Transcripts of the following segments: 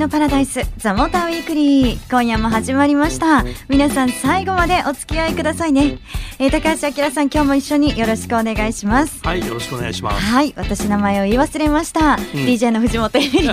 のパラダイスザモーターウィークリー。今夜も始まりました。皆さん最後までお付き合いくださいね、えー、高橋明さん今日も一緒によろしくお願いします。はいよろしくお願いします。はい私名前を言い忘れました、うん、DJ の藤本恵美です。よ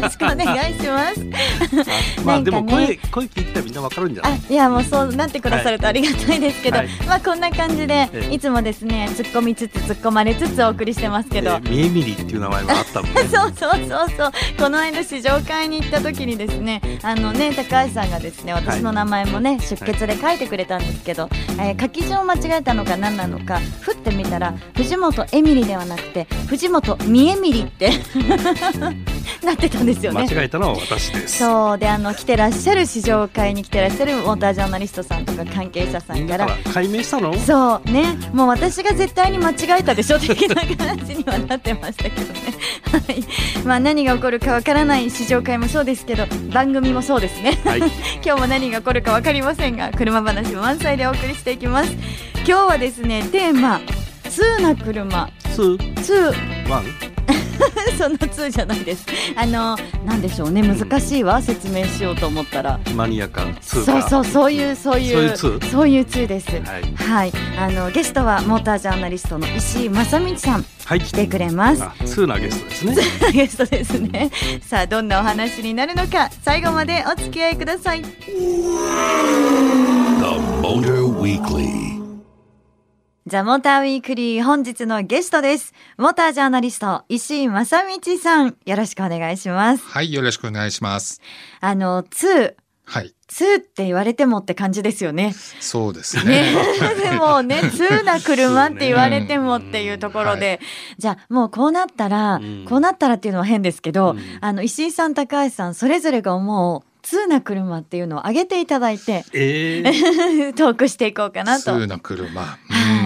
ろしくお願いします。まあ、ね、でも声声聞いたらみんなわかるんじゃない？いやもうそうなってくださるとありがたいですけど、はい、まあこんな感じで、いつもですね突っ込みつつ突っ込まれつつお送りしてますけど、みえみりっていう名前もあったもんねそうそうそうそう。この間試乗会に行った時にですねあのね高橋さんがですね私の名前もね、はい、出血で書いてくれたんですけど、はい、えー、書き順を間違えたのか何なのかふってみたら藤本エミリではなくて藤本三エミリって。なってたんですよね。間違えたのは私です。そう。であの来てらっしゃる試乗会に来てらっしゃるモータージャーナリストさんとか関係者さんから。解明したの？そう。ね。もう私が絶対に間違えたでしょ的な話にはなってましたけどね。はい。まあ何が起こるかわからない試乗会もそうですけど番組もそうですね、はい、今日も何が起こるか分かりませんが車話満載でお送りしていきます。今日はですねテーマ通な車。通。通。ワン その通じゃないです。あのなんでしょうね。難しいわ、うん、説明しようと思ったら。マニアか通そうそうそういうそういうそういう通？です。はい、はい、あのゲストはモータージャーナリストの石井正道さん。はい、来てくれます。通なゲストですね。通なゲストですね。さあどんなお話になるのか。最後までお付き合いください。The Motor Weekly ザ・モーターウィークリー本日のゲストです。モータージャーナリスト、石井正道さん、よろしくお願いします。はい、よろしくお願いします。あの、2。はい。2って言われてもって感じですよね。そうですね。ね でもね、2な車って言われてもっていうところで、ねうん、じゃあもうこうなったら、うん、こうなったらっていうのは変ですけど、うん、あの、石井さん、高橋さん、それぞれが思う通な車っていうのを挙げていただいて、えー、トークしていこうかなと。通な車。はい。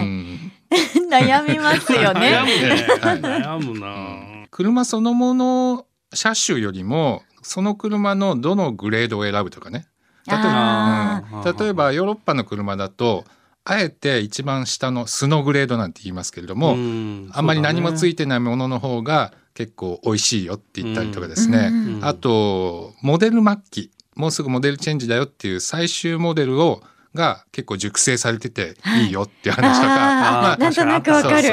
悩みますよね。悩むね。悩むな。車そのもの車種よりもその車のどのグレードを選ぶとかね。例えば、うん、例えばヨーロッパの車だと。あえて一番下のスノグレードなんて言いますけれども、あんまり何もついてないものの方が結構美味しいよって言ったりとかですね、うん、あとモデル末期もうすぐモデルチェンジだよっていう最終モデルをが結構熟成されててい。いよっていう話とか、まあ、なんとなくわかる。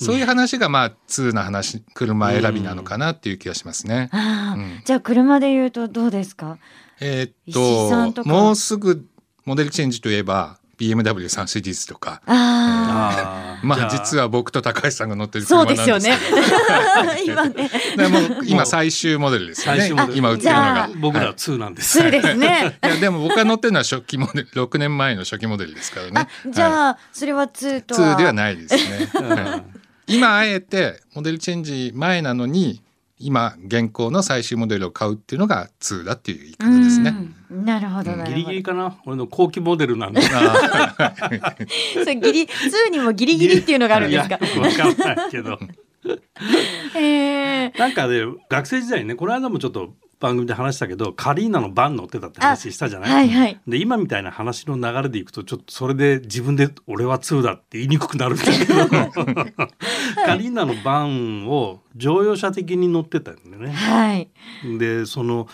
そういう話がまあ通な話車選びなのかなっていう気がしますね。うん、じゃあ車で言うとどうですか？えー、っともうすぐモデルチェンジといえば BMW3 シリーズとか。ああ。まあ実は僕と高橋さんが乗ってる車なんですそうですよね。今ね。今最終モデルですよね。今売ってるのが。僕ら2なんです。そうですね。いやでも僕が乗ってるのは初期モデル、6年前の初期モデルですからね。じゃあそれは2とは。2ではないですね。今あえてモデルチェンジ前なのに今現行の最終モデルを買うっていうのが2だっていう言い方ですね。なるほど、ギリギリかな？俺の後期モデルなんだ。それギリ2にもギリギリっていうのがあるんですか？わかんないけど。えー、なんかね学生時代ねこの間もちょっと番組で話したけどカリーナのバン乗ってたって話したじゃない、はいはい、で今みたいな話の流れでいくとちょっとそれで自分で「俺は2だ」って言いにくくなるんだけど、はい、カリーナのバンを乗用車的に乗ってたんだよね。はい、でその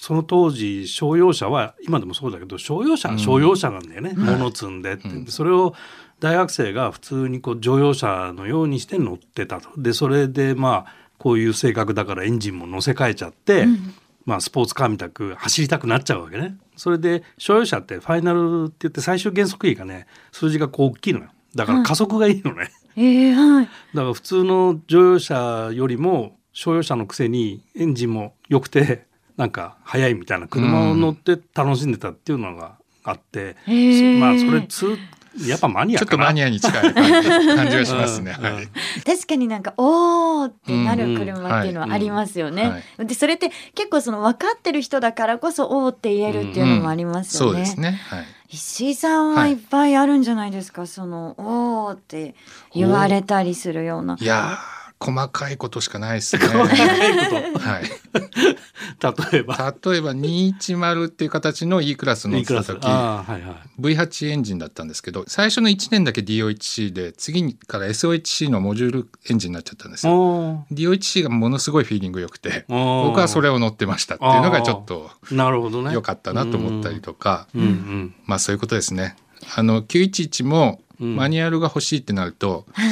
その当時商用車は今でもそうだけど商用車は商用車なんだよね、うん、物積んでって、うん、それを大学生が普通にこう乗用車のようにして乗ってたと。でそれでまあこういう性格だからエンジンも乗せ替えちゃって、うんまあ、スポーツカーみたく走りたくなっちゃうわけね。それで商用車ってファイナルって言って最終減速比がね数字がこう大きいのよ。だから加速がいいのね。うん、えー、はい。だから普通の乗用車よりも商用車のくせにエンジンも良くてなんか速いみたいな車を乗って楽しんでたっていうのがあって、うん、まあそれ通やっぱマニアちょっとマニアに近い感じ感じがしますね。はい、確かになんかおーってなる車っていうのはありますよね。でそれって結構その分かってる人だからこそおーって言えるっていうのもありますよね。そうですね。はい。石井さんはいっぱいあるんじゃないですか、そのおーって言われたりするような。いや細かいことしかないですね。細かいこはい。と例えば。例えば210っていう形の E クラス乗っ E てた時クラス。ああはいはい。V8 エンジンだったんですけど最初の1年だけ DO1C で次から SOHC のモジュールエンジンになっちゃったんですよ。お DO1C がものすごいフィーリング良くてー。僕はそれを乗ってましたっていうのがちょっとなるほどね。良かったなと思ったりとか、うんうん。まあそういうことですね。あの911もうん。マニュアルが欲しいってなると、はい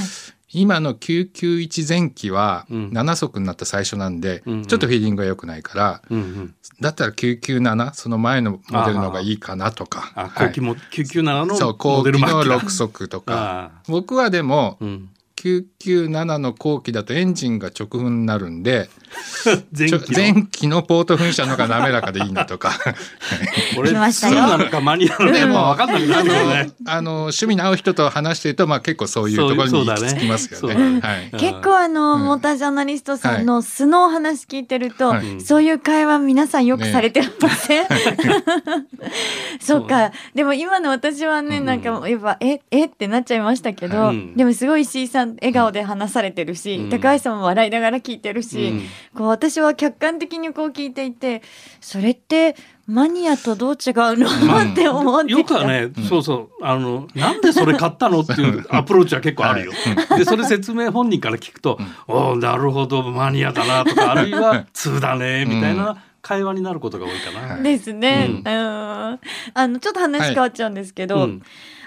今の991前期はうん。7速になった最初なんで、うんうん。ちょっとフィーリングが良くないから、うんうん。だったら997その前のモデルの方がいいかなとか。あはい後期も997そうのモデル後期のマークだ。6速とか。あ僕はでもーうん997の後期だとエンジンが直噴になるんで 前期の。前期のポート噴射の方が滑らかでいいなとか。これ来ましたよ。普通なのかマニュアルでも分かんなくなあのあの趣味の合う人と話してると、まあ、結構そういうところに行き着きますよね。結構あの、うん。モータージャーナリストさんの素のお話聞いてると、はい。そういう会話皆さんよくされてません、そうか。でも今の私はね、うん。なんかやっぱええ？ってなっちゃいましたけど、うん。でもすごい石井さん笑顔で話されてるし、うん。高橋さんも笑いながら聞いてるし、うん。こう私は客観的にこう聞いていてそれってマニアとどう違うの、ま あって思ってきた。よくはね、うん。そうそう。あのなんでそれ買ったのっていうアプローチは結構あるよ。でそれ説明本人から聞くと「おおなるほどマニアだな」とかあるいは 「通だね」みたいな会話になることが多いかな。はいですね、うん。うん、あのちょっと話変わっちゃうんですけど、うん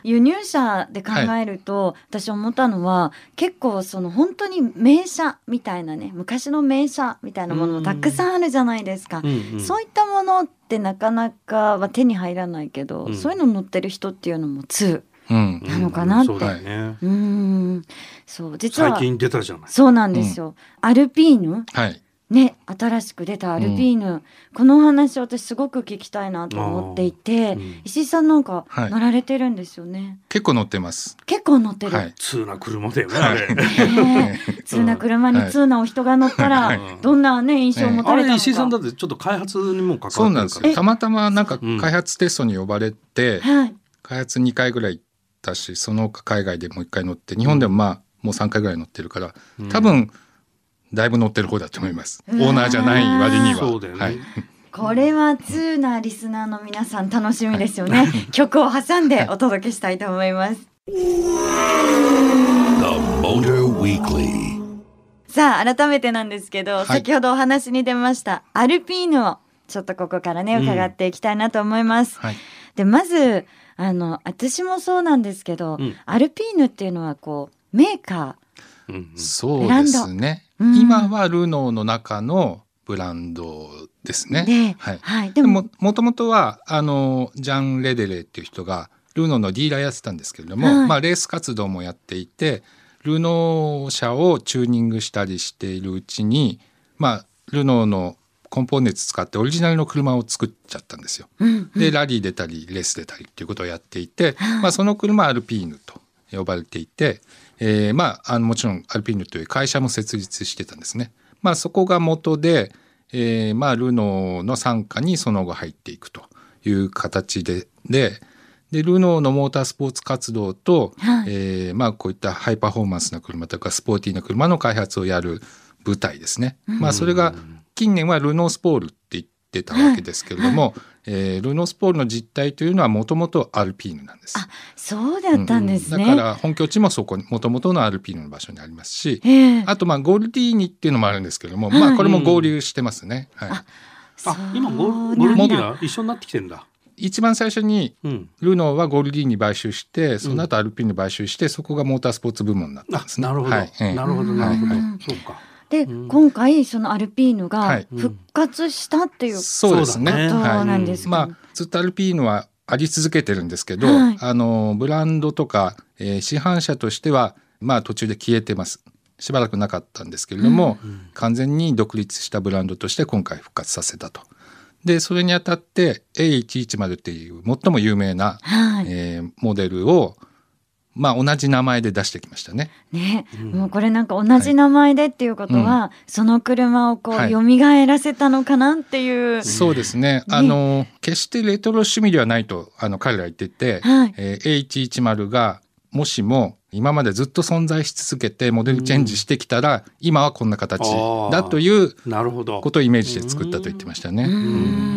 輸入車で考えると、私思ったのは結構その本当に名車みたいなね昔の名車みたいなものもたくさんあるじゃないですか。うんうんそういったものってなかなかは手に入らないけど、うんそういうの乗ってる人っていうのも2。うんなのかなってそうだよね。うーんそう実は最近出たじゃない。そうなんですよ。アルピーヌはいね新しく出たアルピーヌ、このお話私すごく聞きたいなと思っていて、うん石井さんなんかはい乗られてるんですよね。結構乗ってます。結構乗ってる。はい。通な車だよね。あれねえ 通な車にはい通なお人が乗ったら、はいどんなね印象を持たあれたのか。れ石井さんだってちょっと開発にも関そうわってるから。なんですよ。たまたまなんかうん開発テストに呼ばれて、はい。開発2回ぐらい行ったし、その他海外でもう1回乗って、日本でもまあもう3回ぐらい乗ってるから、うん多分だいぶ乗ってる方だと思います。オーーナーじゃない割には。そうだよね。はい。これは通なリスナーの皆さん楽しみですよね。曲を挟んでお届けしたいと思います。The Motor Weekly. さあ改めてなんですけど、い先ほどお話に出ましたアルピーヌをちょっとここからねうん伺っていきたいなと思います。はい。でまずあの私もそうなんですけど、うんアルピーヌっていうのはこうメーカうんうんそうですね。うん。今はルノーの中のブランドですーね。で、はい。はい、ででもももともとはあのジャン・レデレっていう人がルノーのディーラーやってたんですけれども、はい。まあ、レース活動もやっていてルノー車をチューニングしたりしているうちに、まあ、ルノーのコンポーネンツ使ってオリジナルの車を作っちゃったんですよ。うんでラリー出たりレース出たりっていうことをやっていて、まあ、その車はアルピーヌと呼ばれていて、えーまあ、あのもちろんアルピーヌという会社も設立してたんですね。まあ、そこが元で、えーまあ、ルノーの傘下にその後入っていくという形でででルノーのモータースポーツ活動と、はいえーまあ、こういったハイパフォーマンスな車とかスポーティーな車の開発をやる部隊ですね。まあ、それが近年はルノースポールってたわけですけれども、えールノースポールの実態というのはもともとアルピーヌなんです。あそうだったんですね。だから本拠地もそこにもともとのアルピーヌの場所にありますし、ええあとまあゴールディーニっていうのもあるんですけれども、はいまあこれも合流してますね。はいああ今ゴそうーゴールディーニなんだが一緒になってきてんだ。一番最初にうん。ルノーはゴールディーニ買収して、その後アルピーヌ買収して、そこがモータースポーツ部門になったんあですね。なるほど、はいええなるほどなるほど、うんそうか。で、うん。今回そのアルピーヌはがい復活したっていうこそうですね。そうだねとはいなんですか？まあ、ずっとアルピーヌはあり続けてるんですけど、はい。あのブランドとか、えー市販車としてはまあ途中で消えてます。しばらくなかったんですけれども、完全に独立したブランドとして今回復活させたと。でそれにあたって A110 っていう最も有名な、はい、えーモデルをまあ同じ名前で出してきましたね。ね、もうこれなんか同じ名前でっていうことは、その車をこうはい蘇らせたのかなっていう。そうですね。あの決してレトロ趣味ではないとあの彼らは言ってて、はいえー A110 がもしも今までずっと存在し続けてモデルチェンジしてきたら、今はこんな形だというなるほど。ことをイメージして作ったと言ってましたね。うん。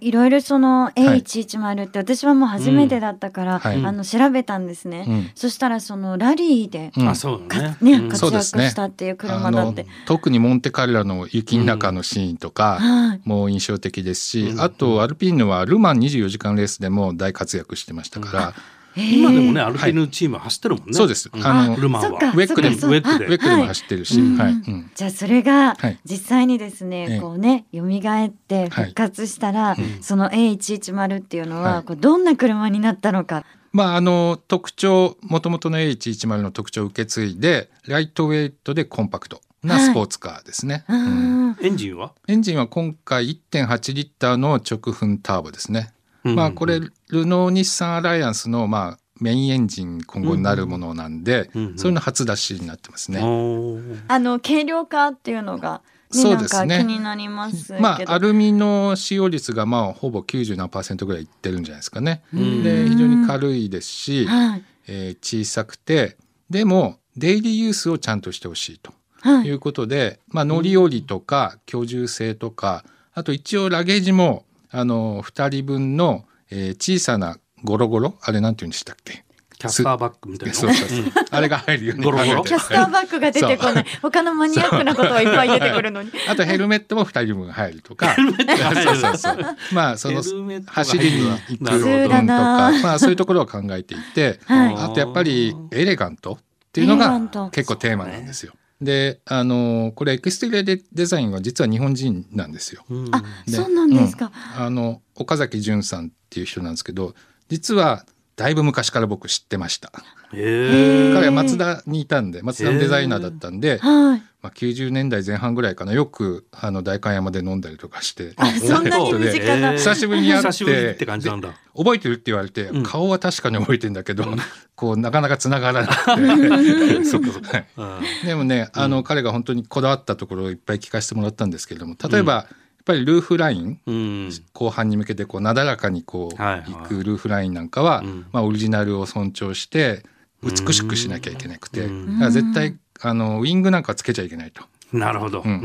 いろいろその A110 って私はもう初めてだったから、はい。あの調べたんですね、うん。そしたらそのラリーで、うん。あそうだね。活躍そうですね。したっていう車だって、特にモンテカルラの雪の中のシーンとか、はい。もう印象的ですし、うん。あとアルピーヌはルマン24時間レースでも大活躍してましたから、今でもねアルピーヌチーム走ってるもんね。そうです。ん。あのルマンそっかはウェックでもウェックでウェックでも走ってるし、うん。はい。うん。じゃあそれがはい実際にですね、ええこうね蘇って復活したら、うん。その A110 っていうのは、どんな車になったのか。まああの特徴もともとの A110 の特徴を受け継いでライトウェイトでコンパクトなスポーツカーですね、エンジンは？エンジンは今回1.8リッターの直噴ターボですね、うんまあこれルノー日産アライアンスのまあメインエンジン今後になるものなんで、うんうんそういうの初出しになってますね、あの軽量化っていうのが、ね、そうなんかですね気になりますけど。まあアルミの使用率がまあほぼ90何パーセントぐらいいってるんじゃないですかね。ん。で非常に軽いですし、はい。えー小さくてでもデイリーユースをちゃんとしてほしいとはい。いうことで、まあ、乗り降りとか居住性とかあと一応ラゲージもあの2人分の、えー小さなゴロゴロあれなんて言うんでしたっけ？キャスターバッグみたいな。そうそうそう。あれが入るようにゴロゴロ。キャスターバッグが出てこない。他のマニアックなことはいっぱい出てくるのに。あとヘルメットも2人分入るとか。ヘルメットが入るそうそうそうまあその走るりに行く分とかまあそういうところを考えていて、はい。あとやっぱりエレガントっていうのが結構テーマなんですよ。であのこれエクステリアデデザインは実は日本人なんですよ。うんあ、でそうなんですか。あの岡崎潤さんっていう人なんですけど実はだいぶ昔から僕知ってました。彼はマツダにいたんでマツダのデザイナーだったんで、はい。まあ、90年代前半ぐらいかなよくあの代官山で飲んだりとかしてあ、そんなに身近な。久しぶりに会って久しぶりって感じなんだ。覚えてるって言われて、うん。顔は確かに覚えてんだけど、こうなかなか繋がらなくて。でもねあの、彼が本当にこだわったところをいっぱい聞かせてもらったんですけれども例えば、やっぱりルーフラインうん。後半に向けてこうなだらかにこう、はいくルーフラインなんかは、うん。まあ、オリジナルを尊重して美しくしなきゃいけなくて、絶対あのウィングなんかつけちゃいけないとなるほど、うん。うんう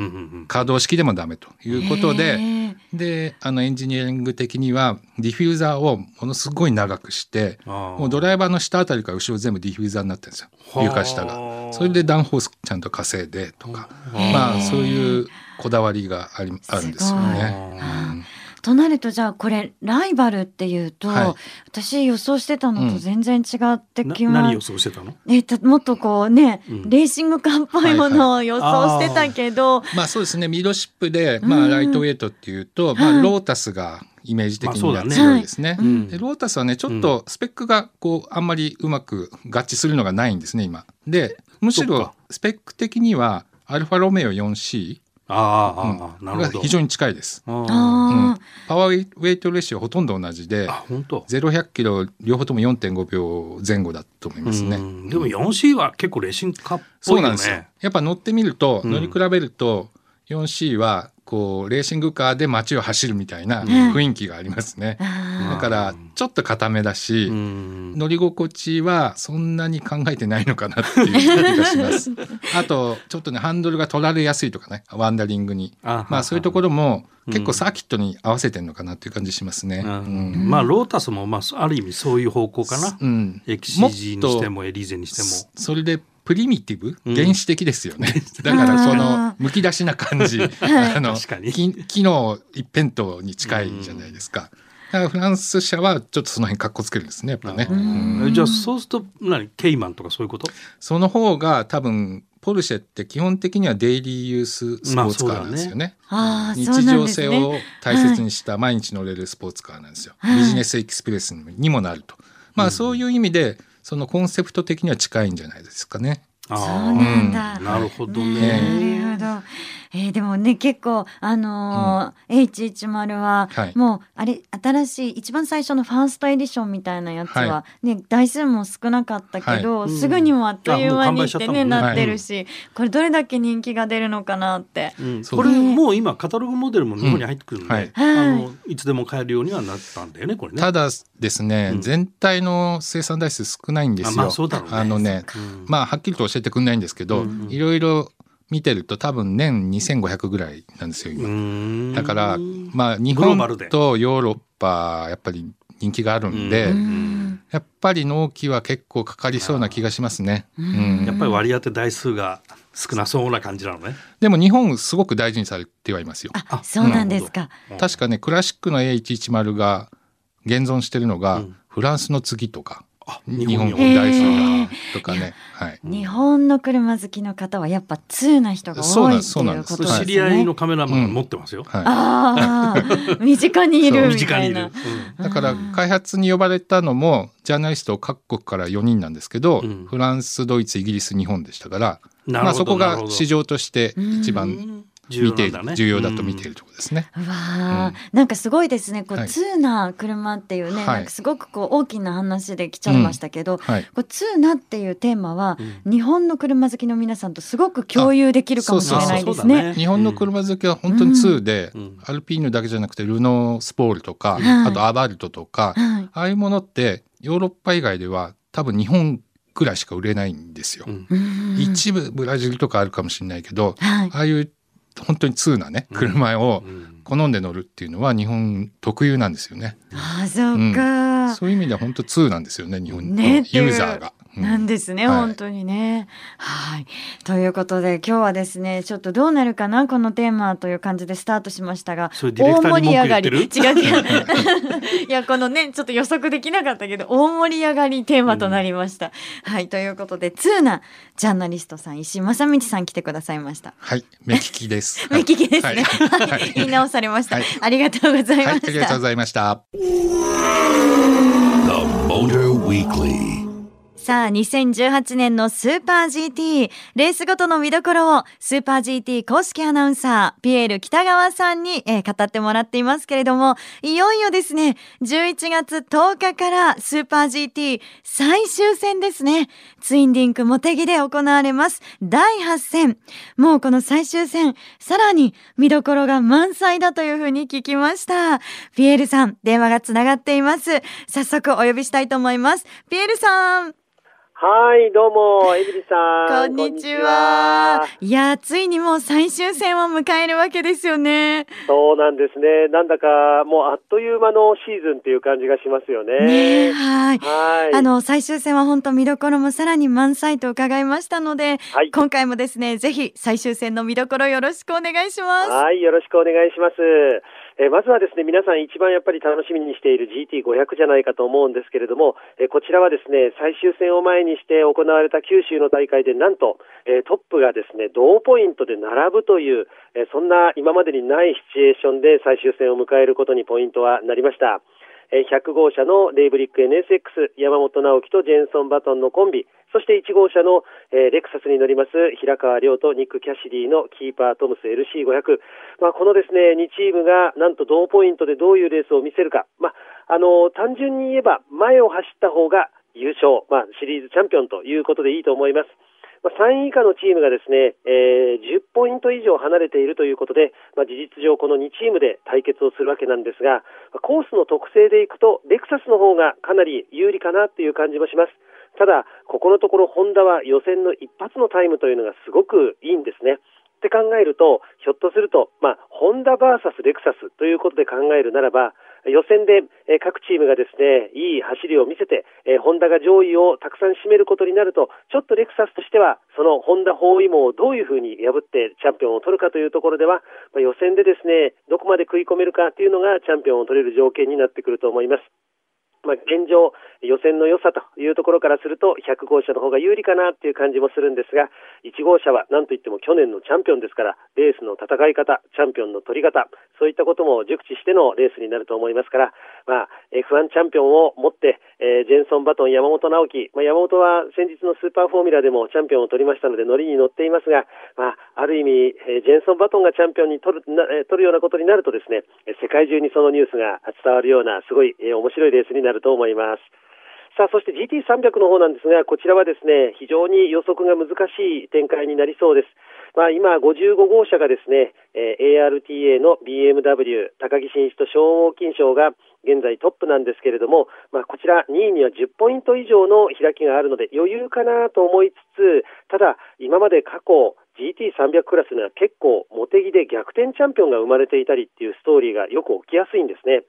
ん可動式でもダメということで。であのエンジニアリング的にはディフューザーをものすごい長くしてもうドライバーの下あたりから後ろ全部ディフューザーになってるんですよ。はあ。床下が。それでダウンフォースちゃんと稼いでとか。まあそういうこだわりがありあるんですよね。あうんとなるとじゃあこれライバルっていうと、はい。私予想してたのと全然違ってなきま何予す。想してたの？えたもっとこうね、うん。レーシングカーっぽいものを予想してたけど、まあそうですね。ミードシップで、まあ、うんライトウェイトっていうと、まあ、はい。ロータスがイメージ的にはまあそうだね強いですね。うんでロータスはねちょっとスペックがこうあん。まりうまく合致するのがないん。ですね今。でむしろスペック的にはアルファロメオ 4C、ああ、うん。なるほど。非常に近いです。あー。あパワーウェイトレシオほとんど同じであ本当。0100キロ両方とも4.5秒前後だと思いますね。うん。でも 4C は結構レーシングカーっぽいうよね。そなんですよ。やっぱ乗ってみると、うん。乗り比べると 4C はこうレーシングカーで街を走るみたいなうん。雰囲気がありますね。あだからちょっと固めだし、うん。乗り心地はそんなに考えてないのかなっていう気がします。あとちょっとねハンドルが取られやすいとかねワンダリングに。あまあそういうところもうん。結構サーキットに合わせてるのかなっていう感じしますね。ううん。んまあロータスもまあある意味そういう方向かな、うん。エキシジにしてもエリーゼにしても。そそれでプリミティブ？うん。原始的ですよね、だからそのむき出しな感じ。あの確かに。き機能一辺倒に近いじゃないですか、だからフランス車はちょっとその辺かっこつけるんですねやっぱね、じゃあそうすると何？ケイマンとかそういうこと？その方が多分ポルシェって基本的にはデイリーユーススポーツカーなんですよね,、日常性を大切にした毎日乗れるスポーツカーなんですよ、はい。ビジネスエクスプレスにもなると。まあそういう意味でそのコンセプト的には近いんじゃないですかね。あそうーなんだ、なるほどなねるほど。えー、でもね結構あのー H10 は、はい。もうあれ新しい一番最初のファーストエディションみたいなやつは、はね台数も少なかったけど、はい。すぐにもあっという間にってね、ねなってるし、これどれだけ人気が出るのかなって。うん。これもう今カタログモデルも日本に入ってくるんで、うんはい。あのい。つでも買えるようにはなったんだよねこれね。ただですね、うん。全体の生産台数少ないんですよ。あまあそうだろうね。あのね、うんまあはっきりと教えてくんないんですけど、いろいろ見てると多分年2500ぐらいなんですよ今。うんだからまあ日本とヨーロッパやっぱり人気があるんで、うんやっぱり納期は結構かかりそうな気がしますね。うんやっぱり割り当て台数が少なそうな感じなのね。でも日本すごく大事にされてはいますよ。あそうなんですか。うん確かねクラシックの A110 が現存してるのが、うんフランスの次とかあ日日本本台数へがとかね、はい、日本の車好きの方はやっぱ通な人が多いってそうなんですいうことです。ね。知り合いのカメラマンが持ってますよ。はい、ああ身近にいるみ身近にいる。たいな。。だから開発に呼ばれたのもジャーナリスト各国から4人なんですけど、うん。フランスドイツイギリス日本でしたから、なるほどまあ、そこが市場として一番見て重要だと見ているところですね。うわあ、なんかすごいですね。こう、はい。通な車っていうね、はい。なんかすごくこう大きな話で来ちゃいましたけど、はい。こう通なっていうテーマは、日本の車好きの皆さんとすごく共有できるかもしれないですね。日本の車好きは本当に2で、うん。アルピーヌだけじゃなくてルノースポールとか、はい。あとアバルトとか、はい。ああいうものってヨーロッパ以外では多分日本くらいしか売れないんですよ。うん。うん。一部ブラジルとかあるかもしれないけど、はい。ああいう本当に通なね車をうん。好んで乗るっていうのは日本特有なんですよね。ああ、そうか。そういう意味では本当通なんですよね日本のユーザーが。うんなんですね、はい本当にね。はい。ということで、今日はですね、ちょっとどうなるかな、このテーマという感じでスタートしましたが、大盛り上がり。違う違う。いや、このね、ちょっと予測できなかったけど、大盛り上がりテーマとなりました。はい。ということで、通なジャーナリストさん、石井正道さん来てくださいました。はい、目利きです。目利きですね。はいはい 言い直されました。はいありがとうございまはい、あしたりがとうご。ざいました。The Motor Weekly. さあ、2018年のスーパー GT、レースごとの見どころを、スーパー GT 公式アナウンサー、ピエール北川さんに、えー語ってもらっていますけれども、いよいよですね、11月10日からスーパー GT 最終戦ですね。ツインリンクモテギで行われます。第8戦。もうこの最終戦、さらに見どころが満載だというふうに聞きました。ピエールさん、電話がつながっています。早速お呼びしたいと思います。ピエールさん。はい、どうも、エビリさん。こんにちは。いや、ついにもう最終戦を迎えるわけですよね。そうなんですね。なんだか、もうあっという間のシーズンっていう感じがしますよね。ねえはい。はい。あの、最終戦は本当見どころもさらに満載と伺いましたので、はい今回もですね、ぜひ最終戦の見どころよろしくお願いします。はい、よろしくお願いします。えまずはですね、皆さん一番やっぱり楽しみにしている GT500 じゃないかと思うんですけれども、えこちらはですね、最終戦を前にして行われた九州の大会でなんと、えトップがですね、同ポイントで並ぶという、えそんな今までにないシチュエーションで最終戦を迎えることにポイントはなりました。え100号車のレイブリック NSX 山本直樹とジェンソン・バトンのコンビ、そして1号車の、えーレクサスに乗ります平川亮とニック・キャシディのキーパートムス LC500。まあ、このですね、2チームがなんと同ポイントでどういうレースを見せるか。まあ、あの単純に言えば前を走った方が優勝、まあ、シリーズチャンピオンということでいいと思います。まあ、3位以下のチームがですね、えー10ポイント以上離れているということで、まあ、事実上この2チームで対決をするわけなんですが、コースの特性でいくと、レクサスの方がかなり有利かなっていう感じもします。ただ、ここのところホンダは予選の一発のタイムというのがすごくいいんですね。って考えると、ひょっとすると、まあ、ホンダ VS レクサスということで考えるならば、予選で、各チームがですね、いい走りを見せて、えーホンダが上位をたくさん占めることになると、ちょっとレクサスとしては、そのホンダ包囲網をどういうふうに破ってチャンピオンを取るかというところでは、ま、予選でですね、どこまで食い込めるかというのがチャンピオンを取れる条件になってくると思います。まあ、現状、予選の良さというところからすると、100号車の方が有利かなっていう感じもするんですが、1号車は何といっても去年のチャンピオンですから、レースの戦い方、チャンピオンの取り方、そういったことも熟知してのレースになると思いますから、まあ、F1 チャンピオンを持って、えー、ジェンソン・バトン、山本直樹、まあ、山本は先日のスーパーフォーミュラでもチャンピオンを取りましたので、乗りに乗っていますが、まあ、ある意味、えー、ジェンソン・バトンがチャンピオンに取るな、え取るようなことになるとですね、世界中にそのニュースが伝わるような、すごい、えー、面白いレースになると思います。さあ、そして GT300 の方なんですが、こちらはですね、非常に予測が難しい展開になりそうです。まあ、今、55号車がですね、えー、ARTA の BMW、高木真一とショーン・ウォーキン賞が現在トップなんですけれども、まあ、こちら2位には10ポイント以上の開きがあるので余裕かなと思いつつ、ただ、今まで過去 GT300 クラスには結構茂木で逆転チャンピオンが生まれていたりっていうストーリーがよく起きやすいんですね。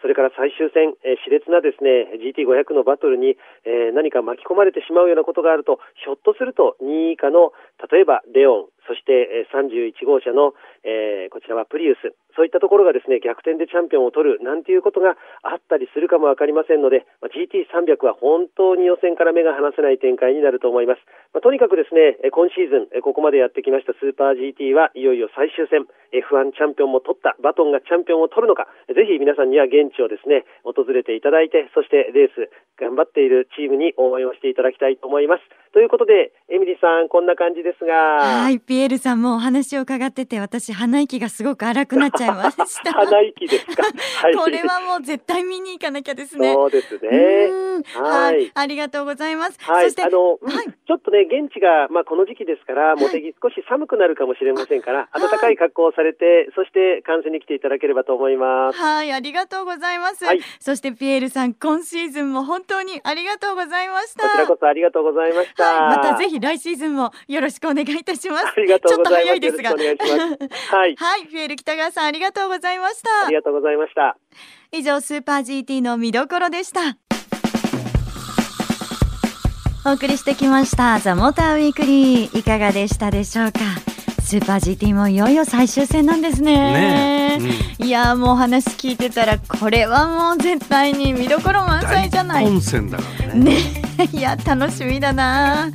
それから最終戦、えー、熾烈なですね、GT500 のバトルに、えー、何か巻き込まれてしまうようなことがあると、ひょっとすると2位以下の、例えばレオン、そして、31号車の、えー、こちらはプリウス、そういったところがですね、逆転でチャンピオンを取るなんていうことがあったりするかもわかりませんので、まあ、GT300 は本当に予選から目が離せない展開になると思います。まあ、とにかくですね、今シーズン、ここまでやってきましたスーパー GT はいよいよ最終戦、F1 チャンピオンも取った、バトンがチャンピオンを取るのか、ぜひ皆さんには現地をですね、訪れていただいて、そしてレース、頑張っているチームに応援をしていただきたいと思います。ということで、エミリーさん、こんな感じですが。はい、ピエールさんもお話を伺ってて、私、鼻息がすごく荒くなっちゃいました。鼻息ですか？はい、これはもう絶対見に行かなきゃですね。そうですね。はい、ありがとうございます。はい、そして、あの、はい、ちょっとね、現地が、まあ、この時期ですから、茂木少し寒くなるかもしれませんから、暖かい格好をされて、そして観戦に来ていただければと思います。はい、ありがとうございます。はい、そしてピエールさん、今シーズンも本当にありがとうございました。こちらこそありがとうございました。はい、またぜひ来シーズンもよろしくお願いいたします。ありがとうございます。ちょっと早いですが。はい。はい、フィエル北川さんありがとうございました。ありがとうございました。以上スーパー GT の見どころでした。お送りしてきましたザモーターウィークリーいかがでしたでしょうか？スーパー GT もいよいよ最終戦なんですね。ねうん、いやもう話聞いてたらこれはもう絶対に見どころ満載じゃない。本戦だからね。ね。いや楽しみだな。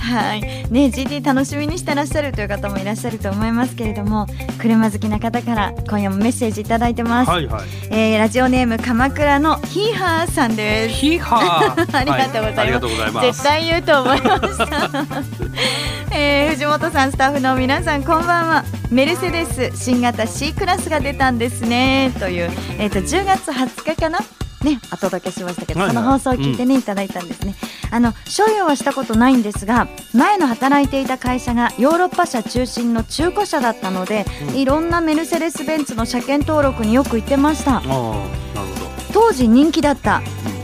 はい。ね GT 楽しみにしてらっしゃるという方もいらっしゃると思いますけれども車好きな方から今夜もメッセージいただいてます、はいはい、えー、ラジオネーム鎌倉のヒーハーさんです。ヒーハー。ありがとうございます。はい、絶対言うと思いました。えー、藤本さんスタッフの皆さんこんばんは。メルセデス新型 C クラスが出たんですね。というえっ、ー、と10月20日かな？ね、お届けしましたけど、はいはい、その放送を聞いてね、うん、いただいたんですね。あの、商用はしたことないんですが、前の働いていた会社がヨーロッパ車中心の中古車だったので、うん、いろんなメルセデス・ベンツの車検登録によく行ってました。当時人気だった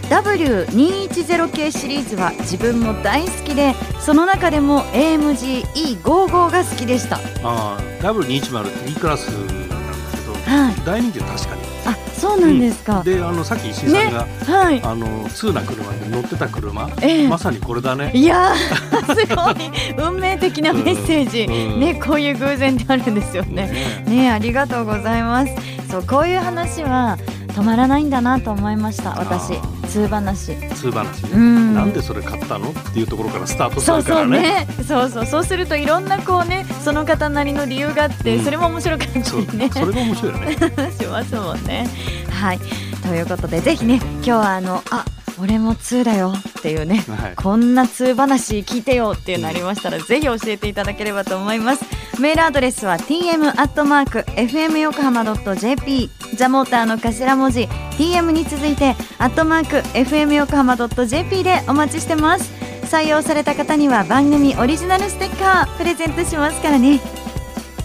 W210 系シリーズは自分も大好きでその中でも AMG E55 が好きでした。ああ W210 って E クラスなんですけど、はい、大人気は確かに。あそうなんですか、うん、であのさっき石井さんが、ね、はい、あの通な車で乗ってた車、えー、まさにこれだね。いやすごい。運命的なメッセージ、うん。うん、ねこういう偶然ってあるんですよね。ね、ね、ありがとうございます。そうこういう話は止まらないんだなと思いました私通話通話ね、うん、なんでそれ買ったのっていうところからスタートするからね。そうそう、ね、そうそう。そうするといろんなこうねその方なりの理由があって、うん、それも面白かったね。それが面白いよね。しますもんね。はい。ということでぜひね今日はあのあ俺も2だよっていうね、はい、こんな2話聞いてよっていうのありましたら、うん、ぜひ教えていただければと思います。メールアドレスは tm.fm 横浜 .jp ザモーターの頭文字 tm に続いてアットマーク FM 横浜 .jp でお待ちしてます。採用された方には番組オリジナルステッカープレゼントしますからね。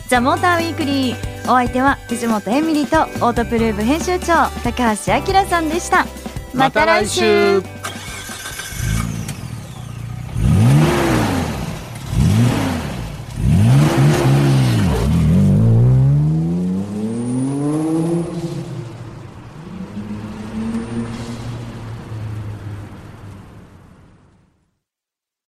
ザモーターウィークリー。お相手は藤本エミリーとオートプルーブ編集長高橋明さんでした。また来週。